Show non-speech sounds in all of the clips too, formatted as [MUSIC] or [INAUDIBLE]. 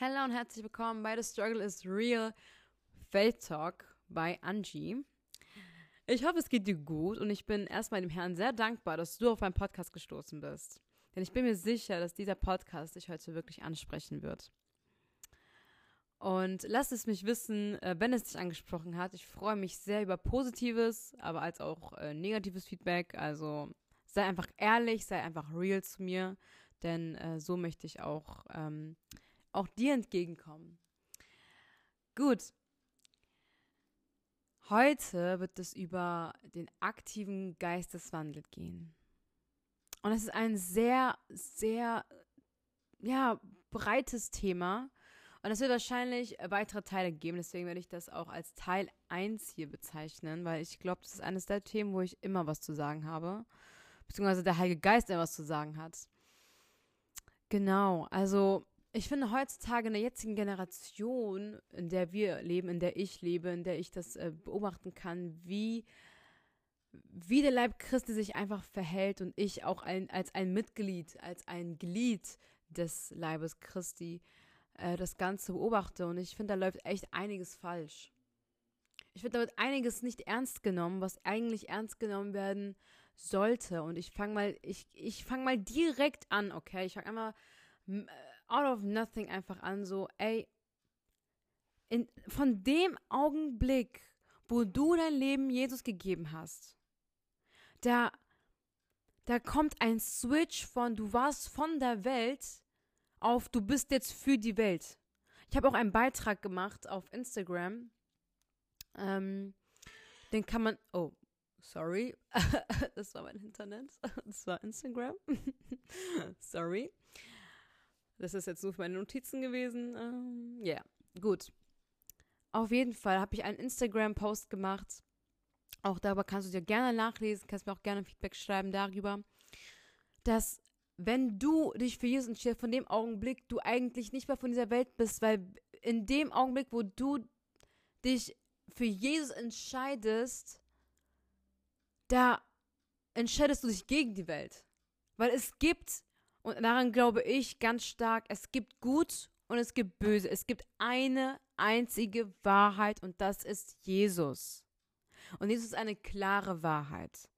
Hallo und herzlich willkommen bei The Struggle is Real Faith Talk bei Angie. Ich hoffe, es geht dir gut und ich bin erstmal dem Herrn sehr dankbar, dass du auf meinen Podcast gestoßen bist. Denn ich bin mir sicher, dass dieser Podcast dich heute wirklich ansprechen wird. Und lass es mich wissen, äh, wenn es dich angesprochen hat. Ich freue mich sehr über positives, aber als auch äh, negatives Feedback. Also sei einfach ehrlich, sei einfach real zu mir, denn äh, so möchte ich auch ähm, auch dir entgegenkommen. Gut. Heute wird es über den aktiven Geisteswandel gehen. Und es ist ein sehr, sehr, ja, breites Thema. Und es wird wahrscheinlich weitere Teile geben. Deswegen werde ich das auch als Teil 1 hier bezeichnen, weil ich glaube, das ist eines der Themen, wo ich immer was zu sagen habe. Beziehungsweise der Heilige Geist immer was zu sagen hat. Genau, also ich finde heutzutage in der jetzigen Generation, in der wir leben, in der ich lebe, in der ich das äh, beobachten kann, wie, wie der Leib Christi sich einfach verhält und ich auch ein, als ein Mitglied, als ein Glied des Leibes Christi äh, das Ganze beobachte. Und ich finde, da läuft echt einiges falsch. Ich finde, da wird einiges nicht ernst genommen, was eigentlich ernst genommen werden sollte. Und ich fange mal, ich, ich fange mal direkt an, okay? Ich fange einmal äh, out of nothing einfach an, so, ey, in, von dem Augenblick, wo du dein Leben Jesus gegeben hast, da, da kommt ein Switch von du warst von der Welt auf du bist jetzt für die Welt. Ich habe auch einen Beitrag gemacht auf Instagram. Ähm, den kann man. Oh, sorry. [LAUGHS] das war mein Internet. [LAUGHS] Das war Instagram. [LAUGHS] sorry. Das ist jetzt nur für meine Notizen gewesen. Ähm, ja, yeah. gut. Auf jeden Fall habe ich einen Instagram-Post gemacht. Auch darüber kannst du dir gerne nachlesen, kannst mir auch gerne Feedback schreiben darüber, dass wenn du dich für Jesus entscheidest, von dem Augenblick du eigentlich nicht mehr von dieser Welt bist, weil in dem Augenblick, wo du dich für Jesus entscheidest, da entscheidest du dich gegen die Welt. Weil es gibt und daran glaube ich ganz stark, es gibt gut und es gibt böse. Es gibt eine einzige Wahrheit und das ist Jesus. Und Jesus ist eine klare Wahrheit.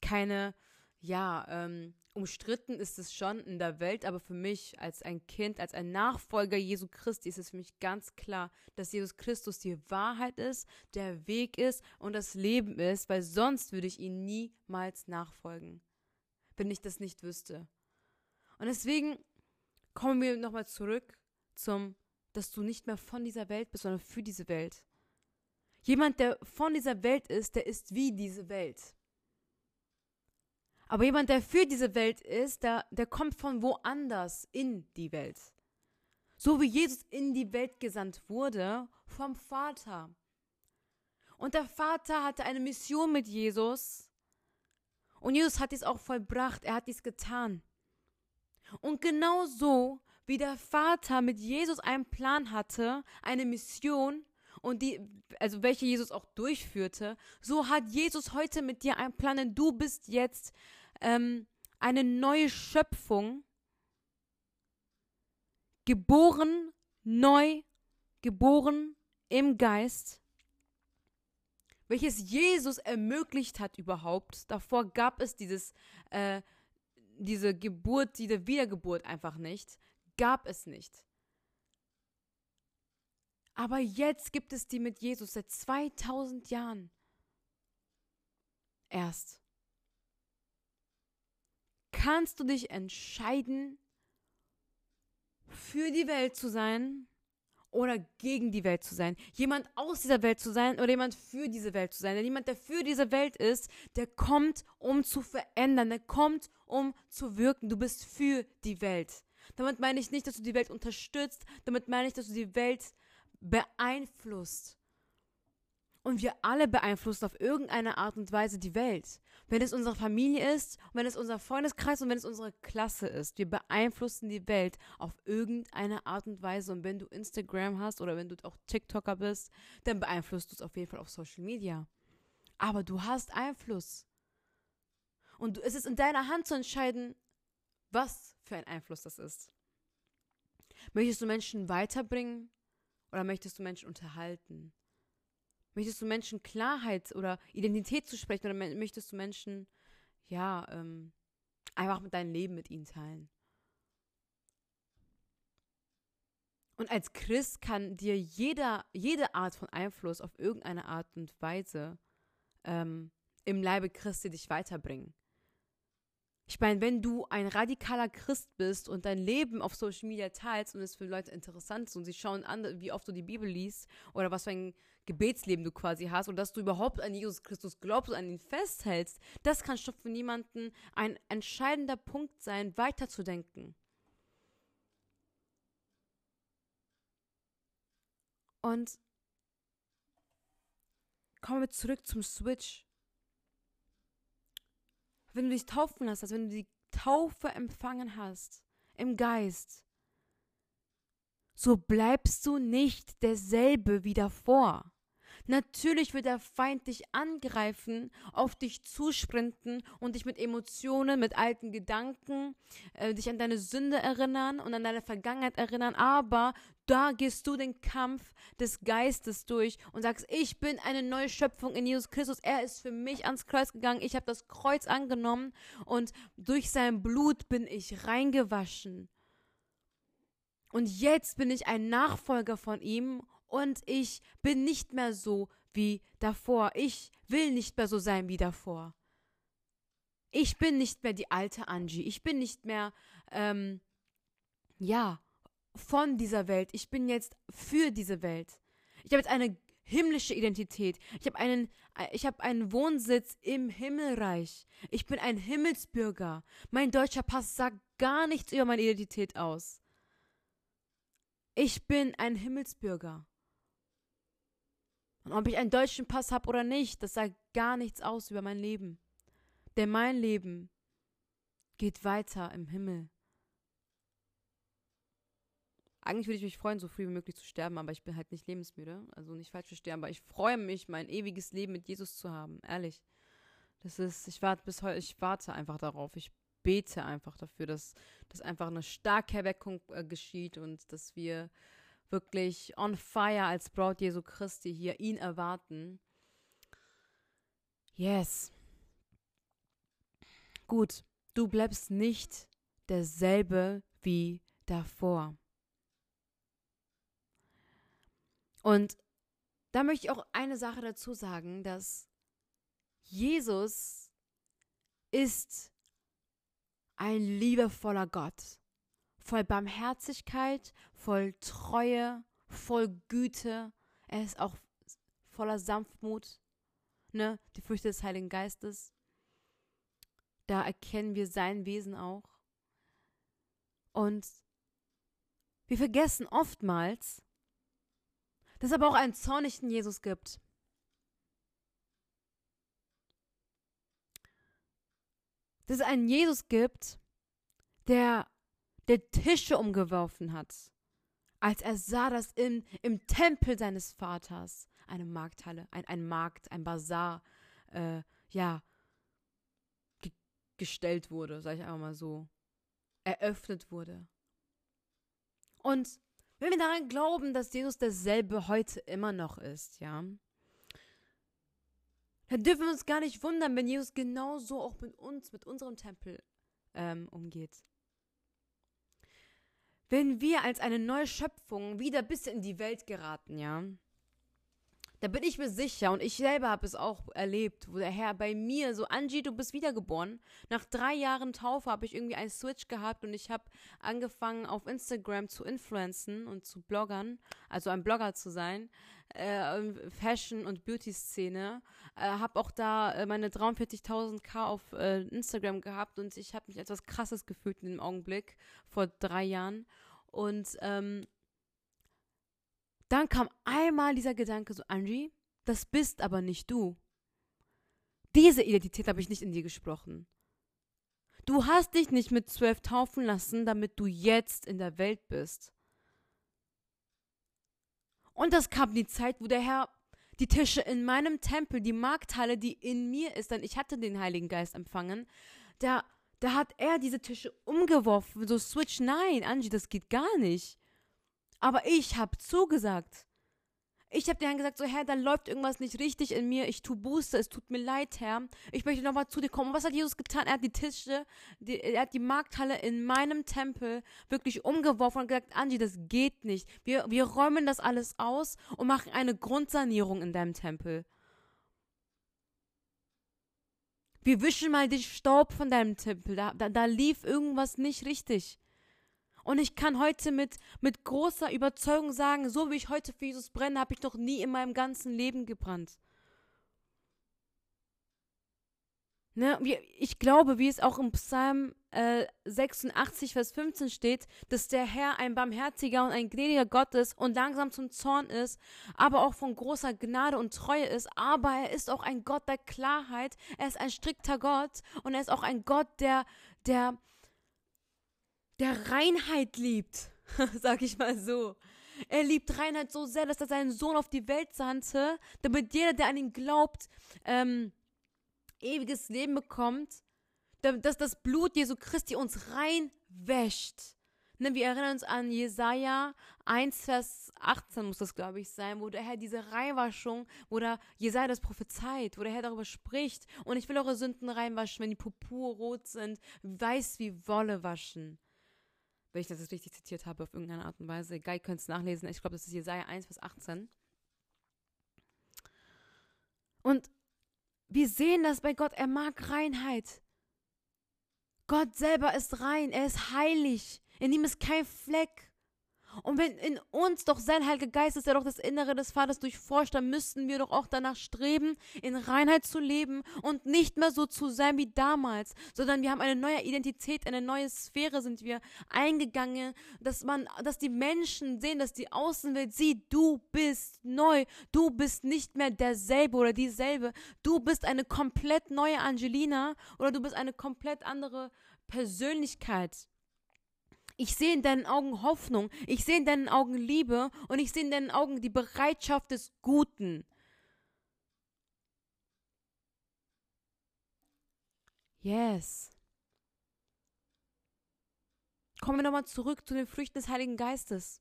Keine, ja, ähm, umstritten ist es schon in der Welt, aber für mich als ein Kind, als ein Nachfolger Jesu Christi ist es für mich ganz klar, dass Jesus Christus die Wahrheit ist, der Weg ist und das Leben ist, weil sonst würde ich ihn niemals nachfolgen, wenn ich das nicht wüsste. Und deswegen kommen wir nochmal zurück zum, dass du nicht mehr von dieser Welt bist, sondern für diese Welt. Jemand, der von dieser Welt ist, der ist wie diese Welt. Aber jemand, der für diese Welt ist, der, der kommt von woanders in die Welt. So wie Jesus in die Welt gesandt wurde vom Vater. Und der Vater hatte eine Mission mit Jesus. Und Jesus hat dies auch vollbracht. Er hat dies getan. Und genau so, wie der Vater mit Jesus einen Plan hatte, eine Mission, und die, also welche Jesus auch durchführte, so hat Jesus heute mit dir einen Plan, denn du bist jetzt ähm, eine neue Schöpfung, geboren, neu, geboren im Geist, welches Jesus ermöglicht hat überhaupt. Davor gab es dieses äh, diese Geburt, diese Wiedergeburt einfach nicht. Gab es nicht. Aber jetzt gibt es die mit Jesus seit 2000 Jahren. Erst. Kannst du dich entscheiden, für die Welt zu sein oder gegen die Welt zu sein. Jemand aus dieser Welt zu sein oder jemand für diese Welt zu sein. Denn jemand, der für diese Welt ist, der kommt, um zu verändern. Der kommt, um zu wirken. Du bist für die Welt. Damit meine ich nicht, dass du die Welt unterstützt. Damit meine ich, dass du die Welt beeinflusst. Und wir alle beeinflussen auf irgendeine Art und Weise die Welt. Wenn es unsere Familie ist, wenn es unser Freundeskreis und wenn es unsere Klasse ist. Wir beeinflussen die Welt auf irgendeine Art und Weise. Und wenn du Instagram hast oder wenn du auch TikToker bist, dann beeinflusst du es auf jeden Fall auf Social Media. Aber du hast Einfluss. Und es ist in deiner Hand zu entscheiden, was für ein Einfluss das ist. Möchtest du Menschen weiterbringen oder möchtest du Menschen unterhalten? Möchtest du Menschen Klarheit oder Identität zu sprechen oder möchtest du Menschen, ja, ähm, einfach mit deinem Leben mit ihnen teilen? Und als Christ kann dir jeder, jede Art von Einfluss auf irgendeine Art und Weise ähm, im Leibe Christi dich weiterbringen. Ich meine, wenn du ein radikaler Christ bist und dein Leben auf Social Media teilst und es für Leute interessant ist und sie schauen an, wie oft du die Bibel liest oder was für ein Gebetsleben du quasi hast und dass du überhaupt an Jesus Christus glaubst und an ihn festhältst, das kann schon für niemanden ein entscheidender Punkt sein, weiterzudenken. Und kommen wir zurück zum Switch. Wenn du dich taufen hast, also wenn du die Taufe empfangen hast im Geist, so bleibst du nicht derselbe wie davor. Natürlich wird der Feind dich angreifen, auf dich zusprinten und dich mit Emotionen, mit alten Gedanken, äh, dich an deine Sünde erinnern und an deine Vergangenheit erinnern. Aber da gehst du den Kampf des Geistes durch und sagst, ich bin eine neue Schöpfung in Jesus Christus. Er ist für mich ans Kreuz gegangen. Ich habe das Kreuz angenommen und durch sein Blut bin ich reingewaschen. Und jetzt bin ich ein Nachfolger von ihm und ich bin nicht mehr so wie davor. Ich will nicht mehr so sein wie davor. Ich bin nicht mehr die alte Angie. Ich bin nicht mehr, ähm, ja, von dieser Welt. Ich bin jetzt für diese Welt. Ich habe jetzt eine himmlische Identität. Ich habe einen, ich habe einen Wohnsitz im Himmelreich. Ich bin ein Himmelsbürger. Mein deutscher Pass sagt gar nichts über meine Identität aus. Ich bin ein Himmelsbürger. Und ob ich einen deutschen Pass habe oder nicht, das sagt gar nichts aus über mein Leben. Denn mein Leben geht weiter im Himmel. Eigentlich würde ich mich freuen, so früh wie möglich zu sterben, aber ich bin halt nicht lebensmüde. Also nicht falsch verstehen, aber ich freue mich, mein ewiges Leben mit Jesus zu haben. Ehrlich. Das ist, ich warte bis heute, ich warte einfach darauf. Ich bete einfach dafür, dass, dass einfach eine starke Erweckung äh, geschieht und dass wir wirklich on fire als Braut Jesu Christi hier ihn erwarten. Yes. Gut, du bleibst nicht derselbe wie davor. Und da möchte ich auch eine Sache dazu sagen, dass Jesus ist ein liebevoller Gott voll Barmherzigkeit, voll Treue, voll Güte. Er ist auch voller Sanftmut, ne? Die Früchte des Heiligen Geistes. Da erkennen wir sein Wesen auch. Und wir vergessen oftmals, dass es aber auch einen zornigen Jesus gibt. Dass es einen Jesus gibt, der der Tische umgeworfen hat, als er sah, dass in, im Tempel seines Vaters eine Markthalle, ein, ein Markt, ein Bazar, äh, ja, ge gestellt wurde, sag ich einfach mal so, eröffnet wurde. Und wenn wir daran glauben, dass Jesus derselbe heute immer noch ist, ja, dann dürfen wir uns gar nicht wundern, wenn Jesus genauso auch mit uns, mit unserem Tempel ähm, umgeht wenn wir als eine neue Schöpfung wieder bis in die Welt geraten, ja, da bin ich mir sicher und ich selber habe es auch erlebt, wo der Herr bei mir so, Angie, du bist wiedergeboren. Nach drei Jahren Taufe habe ich irgendwie einen Switch gehabt und ich habe angefangen auf Instagram zu influenzen und zu bloggern, also ein Blogger zu sein, äh, Fashion- und Beauty-Szene. Äh, habe auch da äh, meine 43.000k auf äh, Instagram gehabt und ich habe mich etwas Krasses gefühlt in dem Augenblick vor drei Jahren und ähm, dann kam einmal dieser Gedanke so, Angie, das bist aber nicht du. Diese Identität habe ich nicht in dir gesprochen. Du hast dich nicht mit zwölf taufen lassen, damit du jetzt in der Welt bist. Und das kam die Zeit, wo der Herr die Tische in meinem Tempel, die Markthalle, die in mir ist, denn ich hatte den Heiligen Geist empfangen, da, da hat er diese Tische umgeworfen, so Switch, nein, Angie, das geht gar nicht. Aber ich habe zugesagt. Ich habe dir dann gesagt, so Herr, da läuft irgendwas nicht richtig in mir. Ich tue Buße, es tut mir leid, Herr. Ich möchte nochmal zu dir kommen. Und was hat Jesus getan? Er hat die Tische, die, er hat die Markthalle in meinem Tempel wirklich umgeworfen und gesagt, Angie, das geht nicht. Wir, wir räumen das alles aus und machen eine Grundsanierung in deinem Tempel. Wir wischen mal den Staub von deinem Tempel. Da, da, da lief irgendwas nicht richtig. Und ich kann heute mit, mit großer Überzeugung sagen, so wie ich heute für Jesus brenne, habe ich noch nie in meinem ganzen Leben gebrannt. Ne, ich glaube, wie es auch im Psalm äh, 86, Vers 15 steht, dass der Herr ein barmherziger und ein gnädiger Gott ist und langsam zum Zorn ist, aber auch von großer Gnade und Treue ist. Aber er ist auch ein Gott der Klarheit. Er ist ein strikter Gott und er ist auch ein Gott, der, der, der Reinheit liebt, [LAUGHS] sag ich mal so. Er liebt Reinheit so sehr, dass er seinen Sohn auf die Welt sandte, damit jeder, der an ihn glaubt, ähm, ewiges Leben bekommt, dass das Blut Jesu Christi uns reinwäscht. Ne, wir erinnern uns an Jesaja 1, Vers 18 muss das, glaube ich, sein, wo der Herr diese Reinwaschung, wo der Jesaja das prophezeit, wo der Herr darüber spricht. Und ich will eure Sünden reinwaschen, wenn die purpurrot sind, weiß wie Wolle waschen wenn ich das jetzt richtig zitiert habe auf irgendeine Art und Weise. Ihr könnt es nachlesen. Ich glaube, das ist Jesaja 1, Vers 18. Und wir sehen das bei Gott. Er mag Reinheit. Gott selber ist rein. Er ist heilig. In ihm ist kein Fleck. Und wenn in uns doch sein Heiliger Geist ist, der doch das Innere des Vaters durchforscht, dann müssten wir doch auch danach streben, in Reinheit zu leben und nicht mehr so zu sein wie damals, sondern wir haben eine neue Identität, eine neue Sphäre sind wir eingegangen, dass man, dass die Menschen sehen, dass die Außenwelt sieht, du bist neu, du bist nicht mehr derselbe oder dieselbe, du bist eine komplett neue Angelina oder du bist eine komplett andere Persönlichkeit. Ich sehe in deinen Augen Hoffnung, ich sehe in deinen Augen Liebe und ich sehe in deinen Augen die Bereitschaft des Guten. Yes. Kommen wir nochmal zurück zu den Früchten des Heiligen Geistes.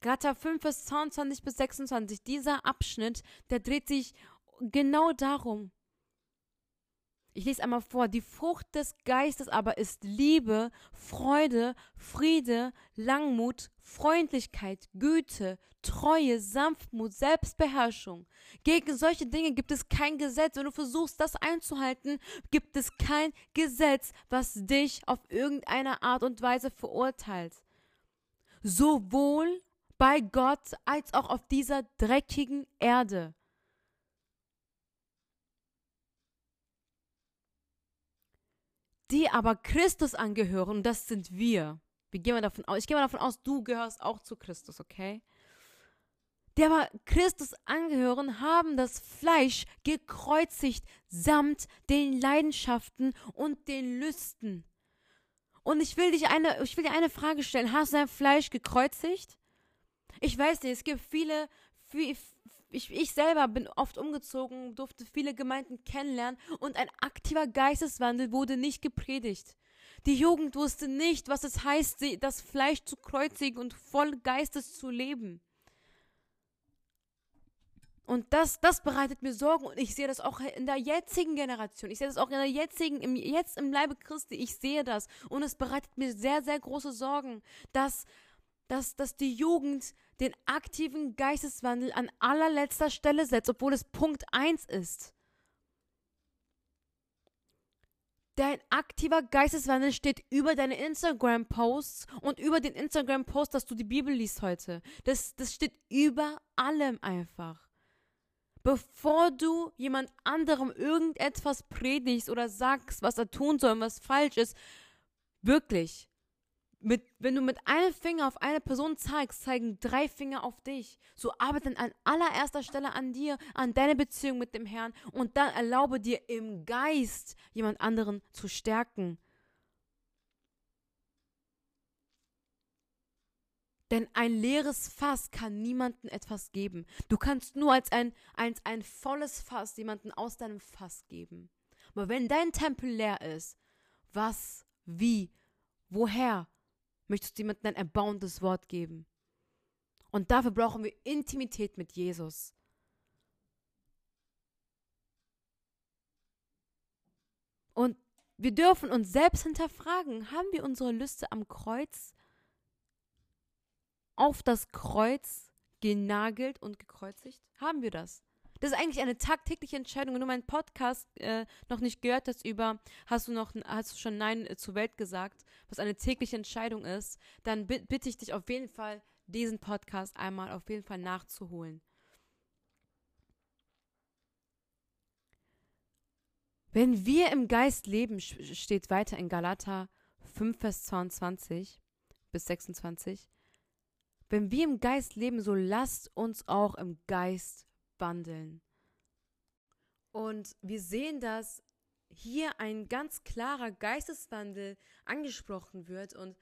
Galater 5, Vers 22 bis 26. Dieser Abschnitt, der dreht sich genau darum. Ich lese einmal vor. Die Frucht des Geistes aber ist Liebe, Freude, Friede, Langmut, Freundlichkeit, Güte, Treue, Sanftmut, Selbstbeherrschung. Gegen solche Dinge gibt es kein Gesetz. Wenn du versuchst, das einzuhalten, gibt es kein Gesetz, was dich auf irgendeine Art und Weise verurteilt. Sowohl bei Gott als auch auf dieser dreckigen Erde. Die aber Christus angehören, das sind wir. Wir gehen mal davon aus, ich gehe mal davon aus, du gehörst auch zu Christus, okay? Die aber Christus angehören, haben das Fleisch gekreuzigt samt den Leidenschaften und den Lüsten. Und ich will dich eine, ich will dir eine Frage stellen. Hast du dein Fleisch gekreuzigt? Ich weiß nicht, es gibt viele, viele ich, ich selber bin oft umgezogen, durfte viele Gemeinden kennenlernen und ein aktiver Geisteswandel wurde nicht gepredigt. Die Jugend wusste nicht, was es heißt, das Fleisch zu kreuzigen und voll Geistes zu leben. Und das, das bereitet mir Sorgen und ich sehe das auch in der jetzigen Generation. Ich sehe das auch in der jetzigen, im, jetzt im Leibe Christi. Ich sehe das und es bereitet mir sehr, sehr große Sorgen, dass, dass, dass die Jugend den aktiven Geisteswandel an allerletzter Stelle setzt, obwohl es Punkt 1 ist. Dein aktiver Geisteswandel steht über deine Instagram-Posts und über den Instagram-Post, dass du die Bibel liest heute. Das, das steht über allem einfach. Bevor du jemand anderem irgendetwas predigst oder sagst, was er tun soll und was falsch ist, wirklich, mit, wenn du mit einem Finger auf eine Person zeigst, zeigen drei Finger auf dich. So arbeite an allererster Stelle an dir, an deine Beziehung mit dem Herrn und dann erlaube dir im Geist jemand anderen zu stärken. Denn ein leeres Fass kann niemandem etwas geben. Du kannst nur als ein, als ein volles Fass jemanden aus deinem Fass geben. Aber wenn dein Tempel leer ist, was, wie, woher Möchtest du jemandem ein erbauendes Wort geben? Und dafür brauchen wir Intimität mit Jesus. Und wir dürfen uns selbst hinterfragen, haben wir unsere Lüste am Kreuz auf das Kreuz genagelt und gekreuzigt? Haben wir das? Das ist eigentlich eine tagtägliche Entscheidung. Wenn du meinen Podcast äh, noch nicht gehört hast über, hast du noch, hast du schon Nein äh, zur Welt gesagt, was eine tägliche Entscheidung ist, dann bitte ich dich auf jeden Fall, diesen Podcast einmal auf jeden Fall nachzuholen. Wenn wir im Geist leben, steht weiter in Galater 5, Vers 22 bis 26. Wenn wir im Geist leben, so lasst uns auch im Geist wandeln. Und wir sehen, dass hier ein ganz klarer Geisteswandel angesprochen wird. Und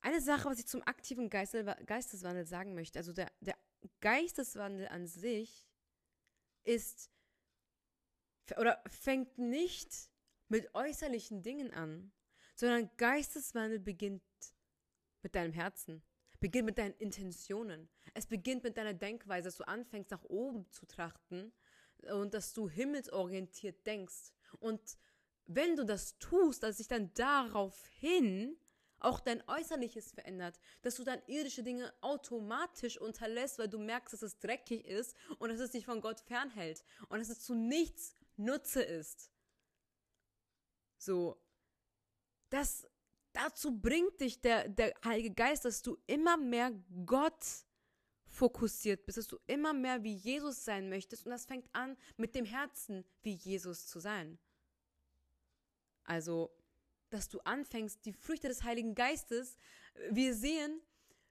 eine Sache, was ich zum aktiven Geisteswandel sagen möchte, also der, der Geisteswandel an sich ist oder fängt nicht mit äußerlichen Dingen an, sondern Geisteswandel beginnt mit deinem Herzen, beginnt mit deinen Intentionen. Es beginnt mit deiner Denkweise, dass du anfängst nach oben zu trachten und dass du himmelsorientiert denkst. Und wenn du das tust, dass sich dann daraufhin auch dein Äußerliches verändert, dass du dann irdische Dinge automatisch unterlässt, weil du merkst, dass es dreckig ist und dass es dich von Gott fernhält und dass es zu nichts Nutze ist. So, das, dazu bringt dich der, der Heilige Geist, dass du immer mehr Gott fokussiert bist, dass du immer mehr wie Jesus sein möchtest und das fängt an mit dem Herzen wie Jesus zu sein. Also, dass du anfängst, die Früchte des Heiligen Geistes, wir sehen,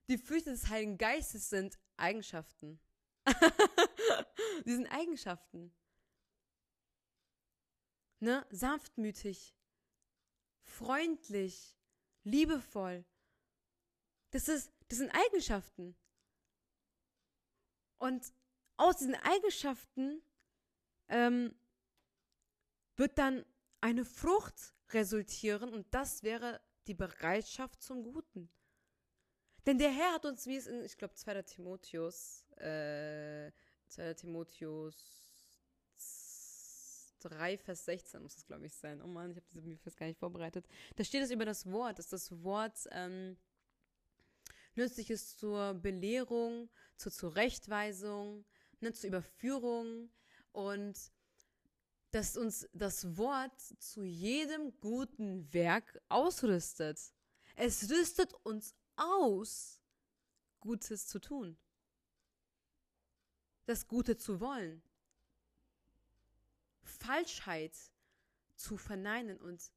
die Früchte des Heiligen Geistes sind Eigenschaften. [LAUGHS] die sind Eigenschaften ne, sanftmütig, freundlich, liebevoll. Das, ist, das sind Eigenschaften. Und aus diesen Eigenschaften ähm, wird dann eine Frucht resultieren und das wäre die Bereitschaft zum Guten. Denn der Herr hat uns, wie es in, ich glaube, 2. Timotheus, äh, 2. Timotheus 3, Vers 16 muss es, glaube ich, sein. Oh Mann, ich habe diese Bibelvers gar nicht vorbereitet. Da steht es über das Wort, dass das Wort ähm, nützlich ist zur Belehrung, zur Zurechtweisung, ne, zur Überführung und dass uns das Wort zu jedem guten Werk ausrüstet. Es rüstet uns aus, Gutes zu tun. Das Gute zu wollen. Falschheit zu verneinen und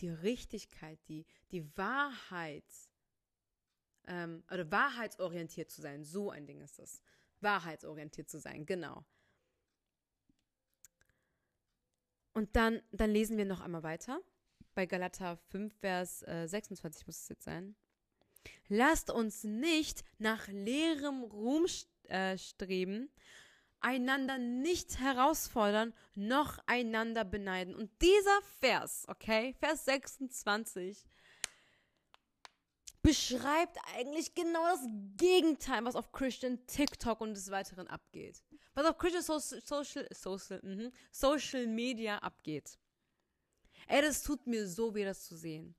die Richtigkeit, die, die Wahrheit, ähm, oder wahrheitsorientiert zu sein. So ein Ding ist das. Wahrheitsorientiert zu sein, genau. Und dann, dann lesen wir noch einmal weiter. Bei Galater 5, Vers äh, 26 muss es jetzt sein. Lasst uns nicht nach leerem Ruhm äh, streben, einander nicht herausfordern, noch einander beneiden. Und dieser Vers, okay, Vers 26, beschreibt eigentlich genau das Gegenteil, was auf Christian TikTok und des Weiteren abgeht. Was auf Christian so Social, Social, mh, Social Media abgeht. Ey, das tut mir so weh, das zu sehen.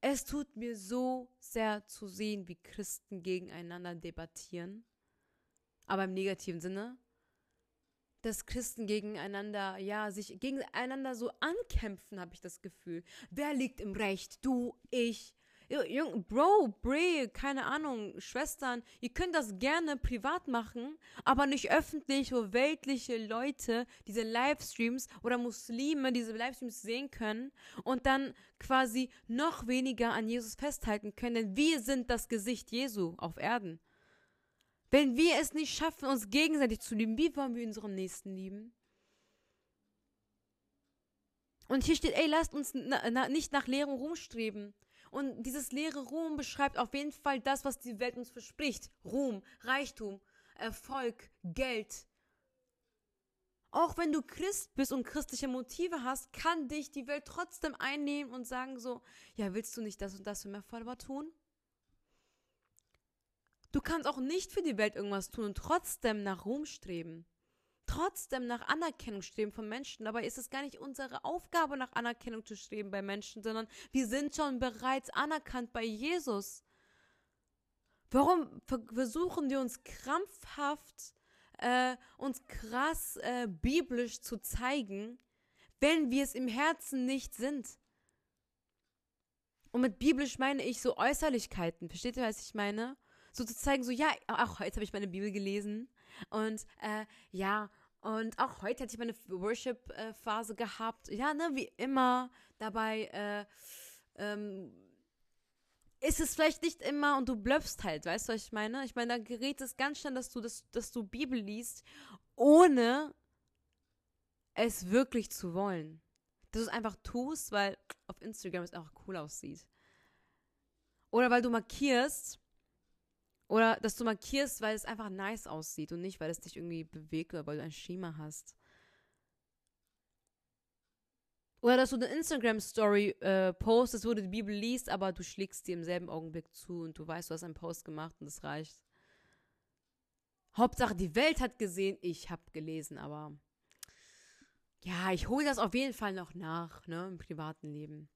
Es tut mir so sehr zu sehen, wie Christen gegeneinander debattieren aber im negativen Sinne, dass Christen gegeneinander, ja, sich gegeneinander so ankämpfen, habe ich das Gefühl. Wer liegt im Recht? Du, ich. Bro, Bray, keine Ahnung, Schwestern, ihr könnt das gerne privat machen, aber nicht öffentlich, wo weltliche Leute diese Livestreams oder Muslime diese Livestreams sehen können und dann quasi noch weniger an Jesus festhalten können, denn wir sind das Gesicht Jesu auf Erden. Wenn wir es nicht schaffen, uns gegenseitig zu lieben, wie wollen wir unseren Nächsten lieben? Und hier steht, ey, lasst uns na, na, nicht nach leerem Ruhm streben. Und dieses leere Ruhm beschreibt auf jeden Fall das, was die Welt uns verspricht. Ruhm, Reichtum, Erfolg, Geld. Auch wenn du Christ bist und christliche Motive hast, kann dich die Welt trotzdem einnehmen und sagen so, ja, willst du nicht das und das für mehr Follower tun? Du kannst auch nicht für die Welt irgendwas tun und trotzdem nach Ruhm streben. Trotzdem nach Anerkennung streben von Menschen. Dabei ist es gar nicht unsere Aufgabe, nach Anerkennung zu streben bei Menschen, sondern wir sind schon bereits anerkannt bei Jesus. Warum versuchen wir uns krampfhaft, äh, uns krass äh, biblisch zu zeigen, wenn wir es im Herzen nicht sind? Und mit biblisch meine ich so Äußerlichkeiten. Versteht ihr, was ich meine? So zu zeigen, so, ja, auch heute habe ich meine Bibel gelesen. Und äh, ja, und auch heute hatte ich meine Worship-Phase gehabt. Ja, ne, wie immer. Dabei äh, ähm, ist es vielleicht nicht immer und du blöffst halt, weißt du, was ich meine? Ich meine, da gerät es ganz schnell, dass du, das, dass du Bibel liest, ohne es wirklich zu wollen dass du es einfach tust, weil auf Instagram es einfach cool aussieht. Oder weil du markierst, oder dass du markierst, weil es einfach nice aussieht und nicht, weil es dich irgendwie bewegt oder weil du ein Schema hast. Oder dass du eine Instagram-Story äh, postest, wo du die Bibel liest, aber du schlägst dir im selben Augenblick zu und du weißt, du hast einen Post gemacht und das reicht. Hauptsache, die Welt hat gesehen, ich habe gelesen, aber ja, ich hole das auf jeden Fall noch nach, ne, im privaten Leben.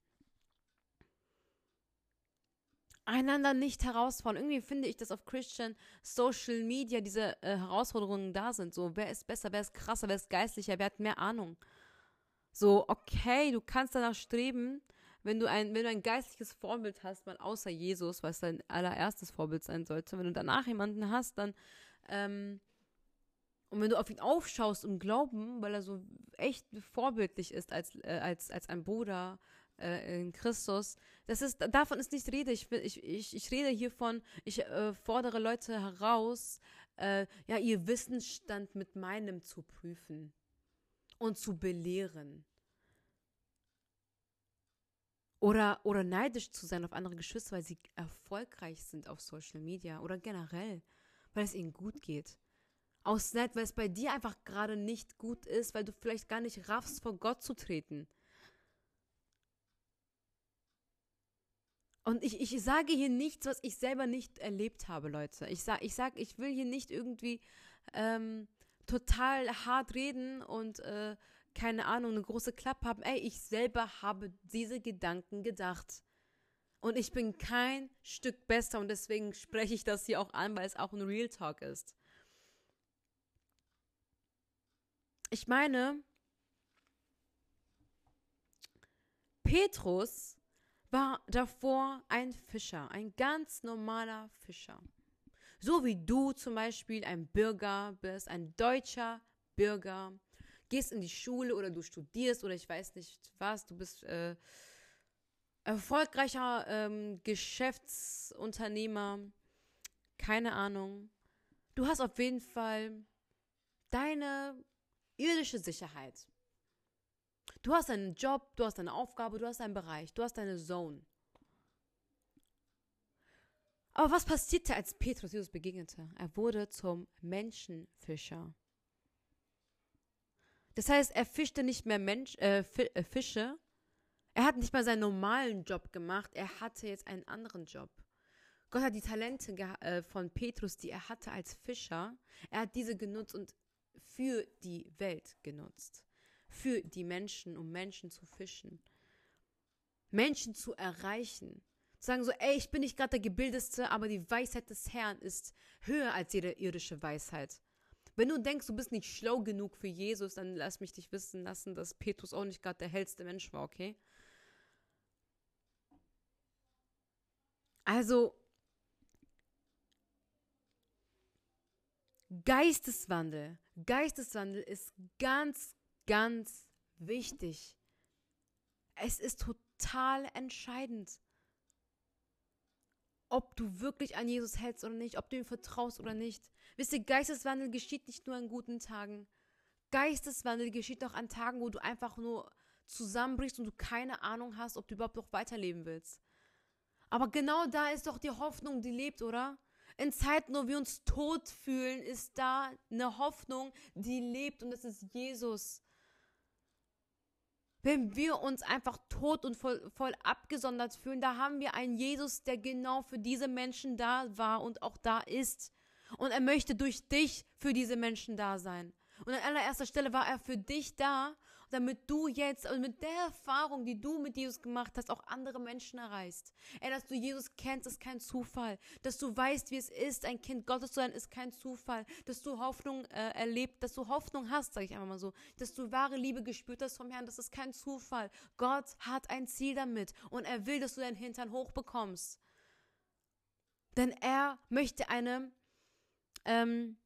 Einander nicht herausfordern. Irgendwie finde ich, dass auf Christian Social Media diese äh, Herausforderungen da sind. So, wer ist besser, wer ist krasser, wer ist geistlicher, wer hat mehr Ahnung. So, okay, du kannst danach streben, wenn du ein, wenn du ein geistliches Vorbild hast, mal außer Jesus, was dein allererstes Vorbild sein sollte, wenn du danach jemanden hast, dann ähm, und wenn du auf ihn aufschaust im Glauben, weil er so echt vorbildlich ist als, äh, als, als ein Bruder äh, in Christus, das ist, davon ist nicht Rede. Ich, ich, ich, ich rede hiervon, ich äh, fordere Leute heraus, äh, ja, ihr Wissensstand mit meinem zu prüfen und zu belehren. Oder, oder neidisch zu sein auf andere Geschwister, weil sie erfolgreich sind auf Social Media oder generell, weil es ihnen gut geht. Aus Neid, weil es bei dir einfach gerade nicht gut ist, weil du vielleicht gar nicht raffst, vor Gott zu treten. Und ich, ich sage hier nichts, was ich selber nicht erlebt habe, Leute. Ich sage, ich, sag, ich will hier nicht irgendwie ähm, total hart reden und äh, keine Ahnung, eine große Klappe haben. Ey, ich selber habe diese Gedanken gedacht. Und ich bin kein Stück besser und deswegen spreche ich das hier auch an, weil es auch ein Real Talk ist. ich meine, Petrus war davor ein Fischer, ein ganz normaler Fischer. So wie du zum Beispiel ein Bürger bist, ein deutscher Bürger, gehst in die Schule oder du studierst oder ich weiß nicht was, du bist äh, erfolgreicher ähm, Geschäftsunternehmer, keine Ahnung. Du hast auf jeden Fall deine irdische Sicherheit. Du hast einen Job, du hast eine Aufgabe, du hast einen Bereich, du hast deine Zone. Aber was passierte, als Petrus Jesus begegnete? Er wurde zum Menschenfischer. Das heißt, er fischte nicht mehr Mensch, äh, äh Fische. Er hat nicht mal seinen normalen Job gemacht. Er hatte jetzt einen anderen Job. Gott hat die Talente äh, von Petrus, die er hatte als Fischer, er hat diese genutzt und für die Welt genutzt. Für die Menschen, um Menschen zu fischen. Menschen zu erreichen. Zu sagen so, ey, ich bin nicht gerade der Gebildeste, aber die Weisheit des Herrn ist höher als jede irdische Weisheit. Wenn du denkst, du bist nicht schlau genug für Jesus, dann lass mich dich wissen lassen, dass Petrus auch nicht gerade der hellste Mensch war, okay? Also, Geisteswandel. Geisteswandel ist ganz, ganz wichtig. Es ist total entscheidend, ob du wirklich an Jesus hältst oder nicht, ob du ihm vertraust oder nicht. Wisst ihr, Geisteswandel geschieht nicht nur an guten Tagen. Geisteswandel geschieht auch an Tagen, wo du einfach nur zusammenbrichst und du keine Ahnung hast, ob du überhaupt noch weiterleben willst. Aber genau da ist doch die Hoffnung, die lebt, oder? In Zeiten, wo wir uns tot fühlen, ist da eine Hoffnung, die lebt und das ist Jesus. Wenn wir uns einfach tot und voll, voll abgesondert fühlen, da haben wir einen Jesus, der genau für diese Menschen da war und auch da ist. Und er möchte durch dich für diese Menschen da sein. Und an allererster Stelle war er für dich da, damit du jetzt und mit der Erfahrung, die du mit Jesus gemacht hast, auch andere Menschen erreichst. Ey, dass du Jesus kennst, ist kein Zufall. Dass du weißt, wie es ist, ein Kind Gottes zu sein, ist kein Zufall. Dass du Hoffnung äh, erlebt, dass du Hoffnung hast, sage ich einfach mal so. Dass du wahre Liebe gespürt hast vom Herrn, das ist kein Zufall. Gott hat ein Ziel damit und er will, dass du deinen Hintern hochbekommst. Denn er möchte eine ähm,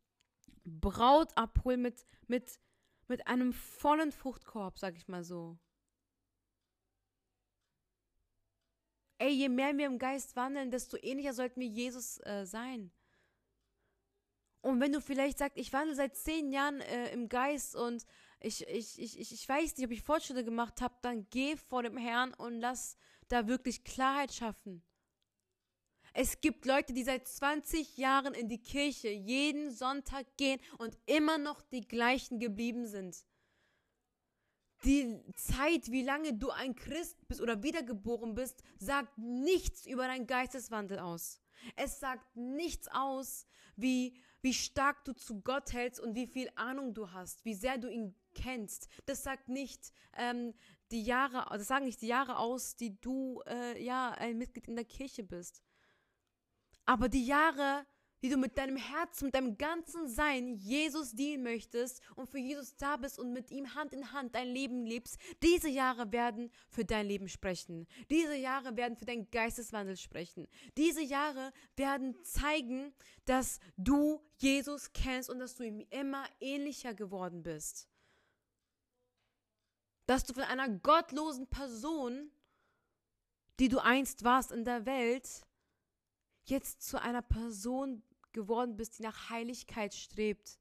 Braut abholen mit, mit, mit einem vollen Fruchtkorb, sag ich mal so. Ey, je mehr wir im Geist wandeln, desto ähnlicher sollten wir Jesus äh, sein. Und wenn du vielleicht sagst, ich wandle seit zehn Jahren äh, im Geist und ich, ich, ich, ich weiß nicht, ob ich Fortschritte gemacht habe, dann geh vor dem Herrn und lass da wirklich Klarheit schaffen. Es gibt Leute, die seit 20 Jahren in die Kirche jeden Sonntag gehen und immer noch die gleichen geblieben sind. Die Zeit, wie lange du ein Christ bist oder wiedergeboren bist, sagt nichts über deinen Geisteswandel aus. Es sagt nichts aus, wie, wie stark du zu Gott hältst und wie viel Ahnung du hast, wie sehr du ihn kennst. Das sagt nicht ähm, die Jahre, das sagen nicht die Jahre aus, die du äh, ja ein Mitglied in der Kirche bist. Aber die Jahre, die du mit deinem Herzen, mit deinem ganzen Sein Jesus dienen möchtest und für Jesus da bist und mit ihm Hand in Hand dein Leben lebst, diese Jahre werden für dein Leben sprechen. Diese Jahre werden für deinen Geisteswandel sprechen. Diese Jahre werden zeigen, dass du Jesus kennst und dass du ihm immer ähnlicher geworden bist. Dass du von einer gottlosen Person, die du einst warst in der Welt, jetzt zu einer Person geworden bist, die nach Heiligkeit strebt.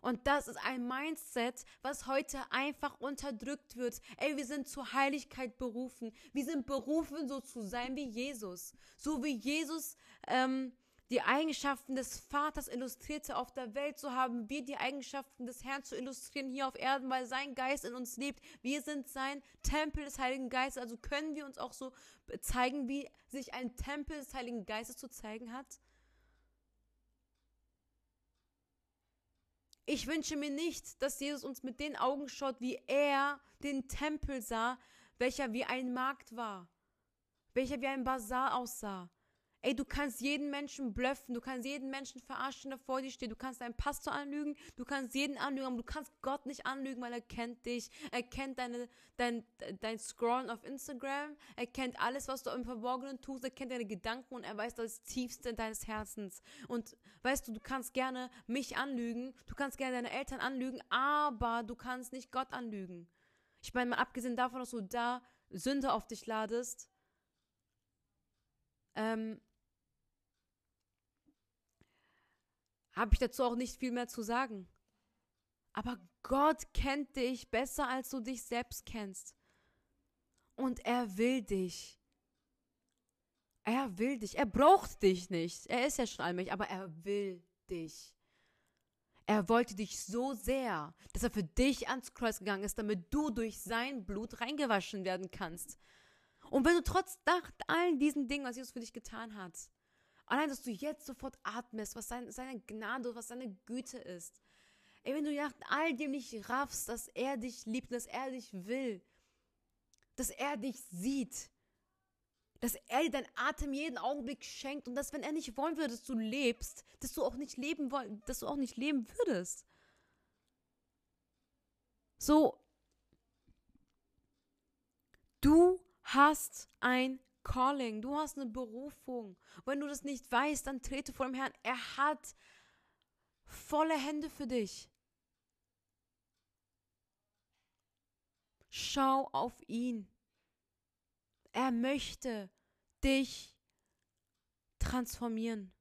Und das ist ein Mindset, was heute einfach unterdrückt wird. Ey, wir sind zur Heiligkeit berufen. Wir sind berufen, so zu sein wie Jesus. So wie Jesus ähm, die Eigenschaften des Vaters illustrierte auf der Welt, so haben wir die Eigenschaften des Herrn zu illustrieren hier auf Erden, weil sein Geist in uns lebt. Wir sind sein Tempel des Heiligen Geistes, also können wir uns auch so zeigen, wie sich ein Tempel des Heiligen Geistes zu zeigen hat. Ich wünsche mir nicht, dass Jesus uns mit den Augen schaut, wie er den Tempel sah, welcher wie ein Markt war, welcher wie ein Bazar aussah. Ey, du kannst jeden Menschen blöffen, du kannst jeden Menschen verarschen, der vor dir steht, du kannst deinen Pastor anlügen, du kannst jeden anlügen, aber du kannst Gott nicht anlügen, weil er kennt dich, er kennt deine, dein, dein Scrollen auf Instagram, er kennt alles, was du im Verborgenen tust, er kennt deine Gedanken und er weiß das Tiefste deines Herzens. Und weißt du, du kannst gerne mich anlügen, du kannst gerne deine Eltern anlügen, aber du kannst nicht Gott anlügen. Ich meine, mal abgesehen davon, dass du da Sünde auf dich ladest, ähm, habe ich dazu auch nicht viel mehr zu sagen. Aber Gott kennt dich besser, als du dich selbst kennst. Und er will dich. Er will dich. Er braucht dich nicht. Er ist ja schon allmächtig, aber er will dich. Er wollte dich so sehr, dass er für dich ans Kreuz gegangen ist, damit du durch sein Blut reingewaschen werden kannst. Und wenn du trotz all diesen Dingen, was Jesus für dich getan hat, Allein, dass du jetzt sofort atmest, was sein, seine Gnade, was seine Güte ist. Ey, wenn du nach all dem nicht raffst, dass er dich liebt, dass er dich will, dass er dich sieht, dass er dir deinen Atem jeden Augenblick schenkt und dass, wenn er nicht wollen würde, dass du lebst, dass du auch nicht leben wollen, dass du auch nicht leben würdest. So, du hast ein Calling, du hast eine Berufung. Wenn du das nicht weißt, dann trete vor dem Herrn. Er hat volle Hände für dich. Schau auf ihn. Er möchte dich transformieren.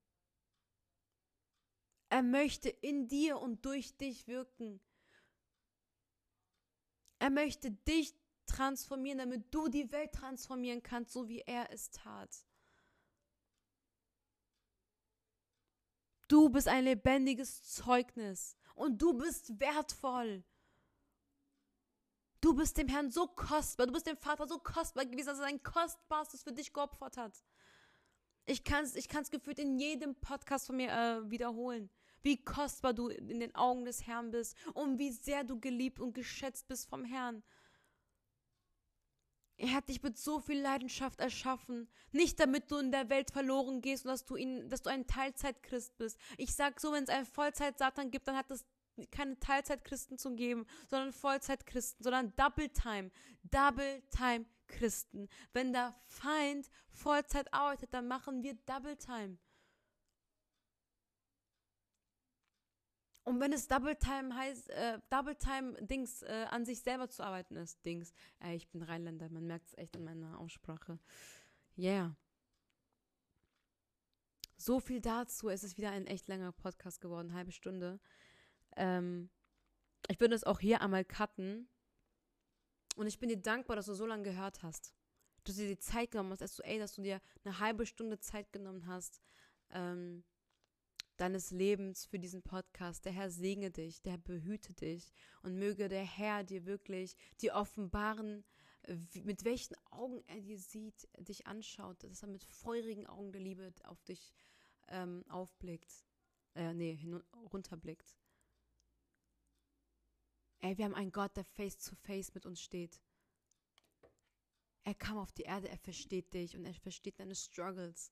Er möchte in dir und durch dich wirken. Er möchte dich transformieren, damit du die Welt transformieren kannst, so wie er es tat. Du bist ein lebendiges Zeugnis und du bist wertvoll. Du bist dem Herrn so kostbar, du bist dem Vater so kostbar gewesen, dass er sein Kostbarstes für dich geopfert hat. Ich kann es ich kann's gefühlt in jedem Podcast von mir äh, wiederholen, wie kostbar du in den Augen des Herrn bist und wie sehr du geliebt und geschätzt bist vom Herrn. Er hat dich mit so viel Leidenschaft erschaffen. Nicht damit du in der Welt verloren gehst und dass du ihn, dass du ein Teilzeitchrist bist. Ich sag so, wenn es einen Vollzeit-Satan gibt, dann hat es keine Teilzeitchristen zu geben, sondern Vollzeitchristen, sondern Double Time. Double Time Christen. Wenn der Feind Vollzeit arbeitet, dann machen wir Double Time. Und wenn es Double Time heißt, äh, Double Time Dings äh, an sich selber zu arbeiten ist, Dings. Äh, ich bin Rheinländer, man merkt es echt in meiner Aussprache. Yeah. So viel dazu. Es ist wieder ein echt langer Podcast geworden, halbe Stunde. Ähm, ich würde es auch hier einmal cutten. Und ich bin dir dankbar, dass du so lange gehört hast. Dass du dir die Zeit genommen hast, dass du, ey, dass du dir eine halbe Stunde Zeit genommen hast. Ähm, deines Lebens für diesen Podcast. Der Herr segne dich, der behüte dich und möge der Herr dir wirklich die offenbaren, mit welchen Augen er dir sieht, dich anschaut, dass er mit feurigen Augen der Liebe auf dich ähm, aufblickt, äh, nee, runterblickt. Ey, wir haben einen Gott, der face to face mit uns steht. Er kam auf die Erde, er versteht dich und er versteht deine Struggles.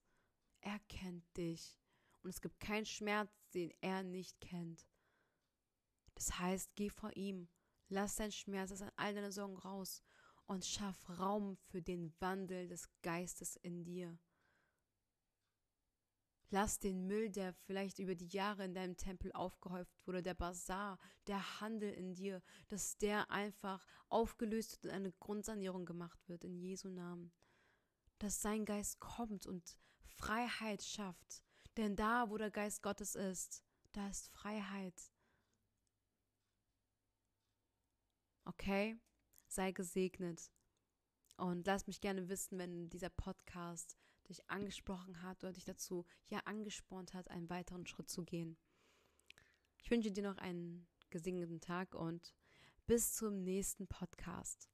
Er kennt dich. Und es gibt keinen Schmerz, den er nicht kennt. Das heißt, geh vor ihm, lass deinen Schmerz, lass all deine Sorgen raus und schaff Raum für den Wandel des Geistes in dir. Lass den Müll, der vielleicht über die Jahre in deinem Tempel aufgehäuft wurde, der Bazar, der Handel in dir, dass der einfach aufgelöst und eine Grundsanierung gemacht wird in Jesu Namen. Dass sein Geist kommt und Freiheit schafft, denn da, wo der Geist Gottes ist, da ist Freiheit. Okay? Sei gesegnet. Und lass mich gerne wissen, wenn dieser Podcast dich angesprochen hat oder dich dazu ja angespornt hat, einen weiteren Schritt zu gehen. Ich wünsche dir noch einen gesegneten Tag und bis zum nächsten Podcast.